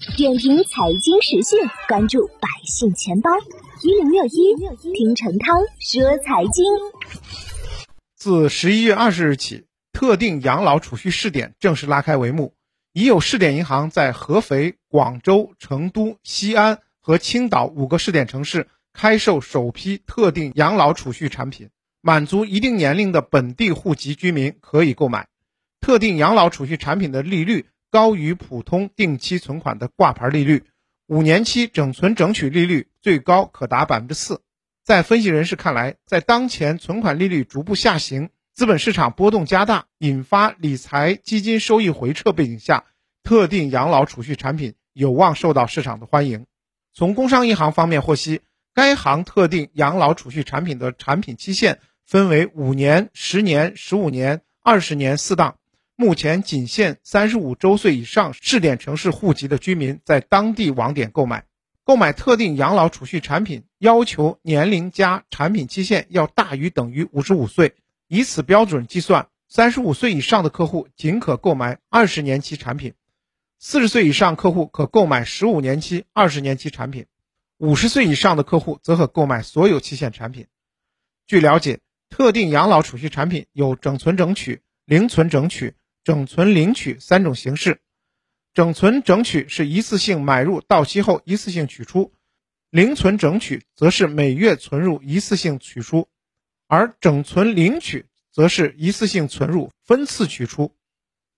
点评财经时讯，关注百姓钱包一零六一，听陈涛说财经。自十一月二十日起，特定养老储蓄试点正式拉开帷幕。已有试点银行在合肥、广州、成都、西安和青岛五个试点城市开售首批特定养老储蓄产品，满足一定年龄的本地户籍居民可以购买。特定养老储蓄产品的利率。高于普通定期存款的挂牌利率，五年期整存整取利率最高可达百分之四。在分析人士看来，在当前存款利率逐步下行、资本市场波动加大、引发理财基金收益回撤背景下，特定养老储蓄产品有望受到市场的欢迎。从工商银行方面获悉，该行特定养老储蓄产品的产品期限分为五年、十年、十五年、二十年四档。目前仅限三十五周岁以上试点城市户籍的居民在当地网点购买。购买特定养老储蓄产品要求年龄加产品期限要大于等于五十五岁，以此标准计算，三十五岁以上的客户仅可购买二十年期产品，四十岁以上客户可购买十五年期、二十年期产品，五十岁以上的客户则可购买所有期限产品。据了解，特定养老储蓄产品有整存整取、零存整取。整存领取三种形式，整存整取是一次性买入到期后一次性取出，零存整取则是每月存入一次性取出，而整存领取则是一次性存入分次取出。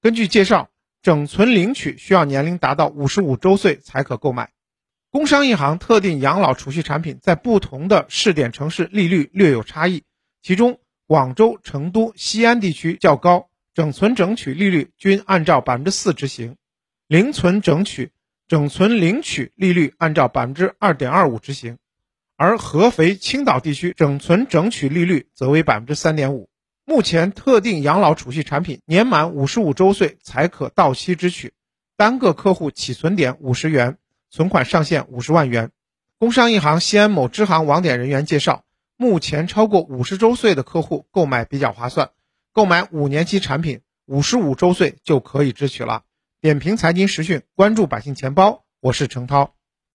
根据介绍，整存领取需要年龄达到五十五周岁才可购买。工商银行特定养老储蓄产品在不同的试点城市利率略有差异，其中广州、成都、西安地区较高。整存整取利率均按照百分之四执行，零存整取、整存领取利率按照百分之二点二五执行，而合肥、青岛地区整存整取利率则为百分之三点五。目前特定养老储蓄产品年满五十五周岁才可到期支取，单个客户起存点五十元，存款上限五十万元。工商银行西安某支行网点人员介绍，目前超过五十周岁的客户购买比较划算。购买五年期产品，五十五周岁就可以支取了。点评财经时讯，关注百姓钱包，我是程涛。